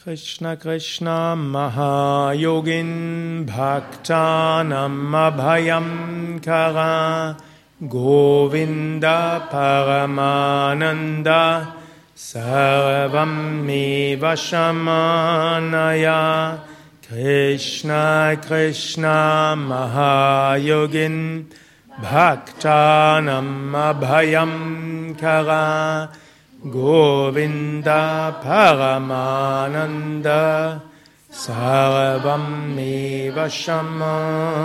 Krishna Krishna Mahayogin Bhaktanam Abhayam Kara Govinda Paramananda Sarvam Vashamanaya Krishna Krishna Mahayogin Bhaktanam Abhayam Kara Govinda Paramananda Sarvam Shamanaya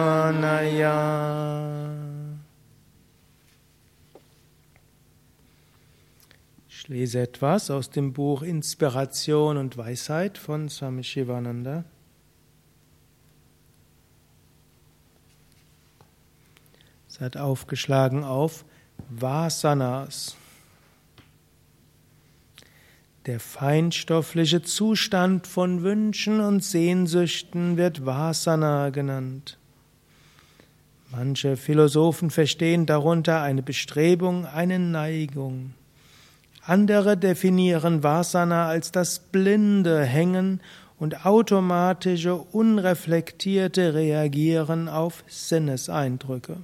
Ich lese etwas aus dem Buch Inspiration und Weisheit von Swami Shivananda. Es hat aufgeschlagen auf Vasanas. Der feinstoffliche Zustand von Wünschen und Sehnsüchten wird Vasana genannt. Manche Philosophen verstehen darunter eine Bestrebung, eine Neigung. Andere definieren Vasana als das blinde Hängen und automatische, unreflektierte Reagieren auf Sinneseindrücke.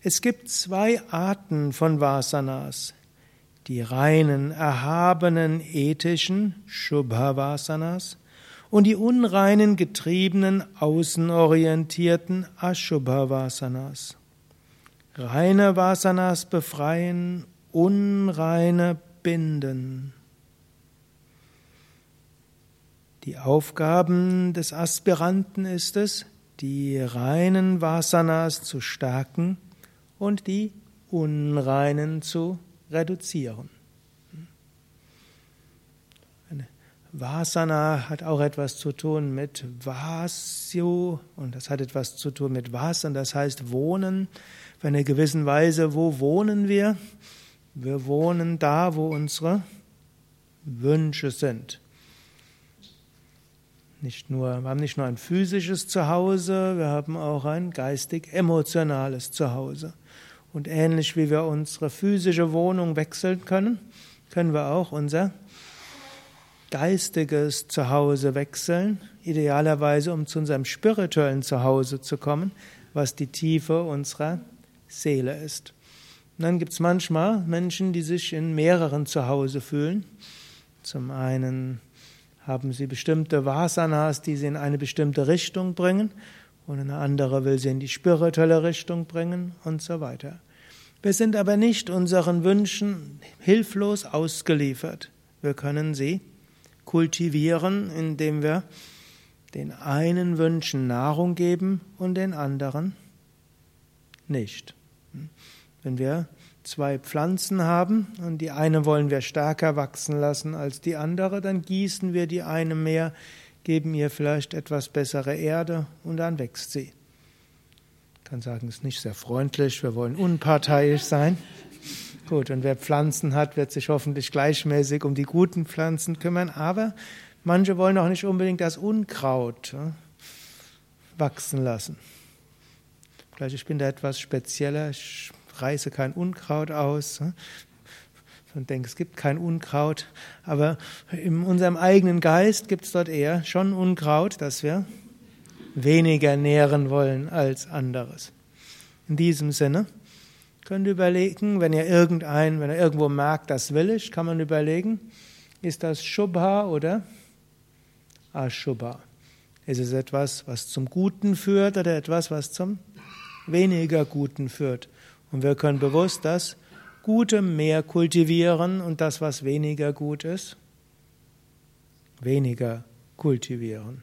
Es gibt zwei Arten von Vasanas. Die reinen, erhabenen, ethischen Shubha-Vasanas und die unreinen, getriebenen, außenorientierten Ashubha-Vasanas. Reine Vasanas befreien, unreine binden. Die Aufgaben des Aspiranten ist es, die reinen Vasanas zu stärken und die unreinen zu reduzieren. Vasana hat auch etwas zu tun mit Vasyo und das hat etwas zu tun mit Was das heißt Wohnen. Auf eine gewissen Weise, wo wohnen wir? Wir wohnen da, wo unsere Wünsche sind. Nicht nur, wir haben nicht nur ein physisches Zuhause, wir haben auch ein geistig-emotionales Zuhause. Und ähnlich wie wir unsere physische Wohnung wechseln können, können wir auch unser geistiges Zuhause wechseln, idealerweise um zu unserem spirituellen Zuhause zu kommen, was die Tiefe unserer Seele ist. Und dann gibt es manchmal Menschen, die sich in mehreren Zuhause fühlen. Zum einen haben sie bestimmte Vasanas, die sie in eine bestimmte Richtung bringen, und eine andere will sie in die spirituelle Richtung bringen und so weiter. Wir sind aber nicht unseren Wünschen hilflos ausgeliefert. Wir können sie kultivieren, indem wir den einen Wünschen Nahrung geben und den anderen nicht. Wenn wir zwei Pflanzen haben und die eine wollen wir stärker wachsen lassen als die andere, dann gießen wir die eine mehr, geben ihr vielleicht etwas bessere Erde und dann wächst sie. Ich kann sagen, es ist nicht sehr freundlich, wir wollen unparteiisch sein. Gut, und wer Pflanzen hat, wird sich hoffentlich gleichmäßig um die guten Pflanzen kümmern, aber manche wollen auch nicht unbedingt das Unkraut wachsen lassen. Vielleicht ich bin da etwas spezieller, ich reiße kein Unkraut aus und denke, es gibt kein Unkraut, aber in unserem eigenen Geist gibt es dort eher schon Unkraut, das wir weniger nähren wollen als anderes. In diesem Sinne könnt ihr überlegen, wenn ihr irgendein, wenn ihr irgendwo merkt, das will ich, kann man überlegen, ist das Shubha oder Ashubha? Ist es etwas, was zum Guten führt oder etwas, was zum weniger Guten führt. Und wir können bewusst das Gute mehr kultivieren und das, was weniger gut ist, weniger kultivieren.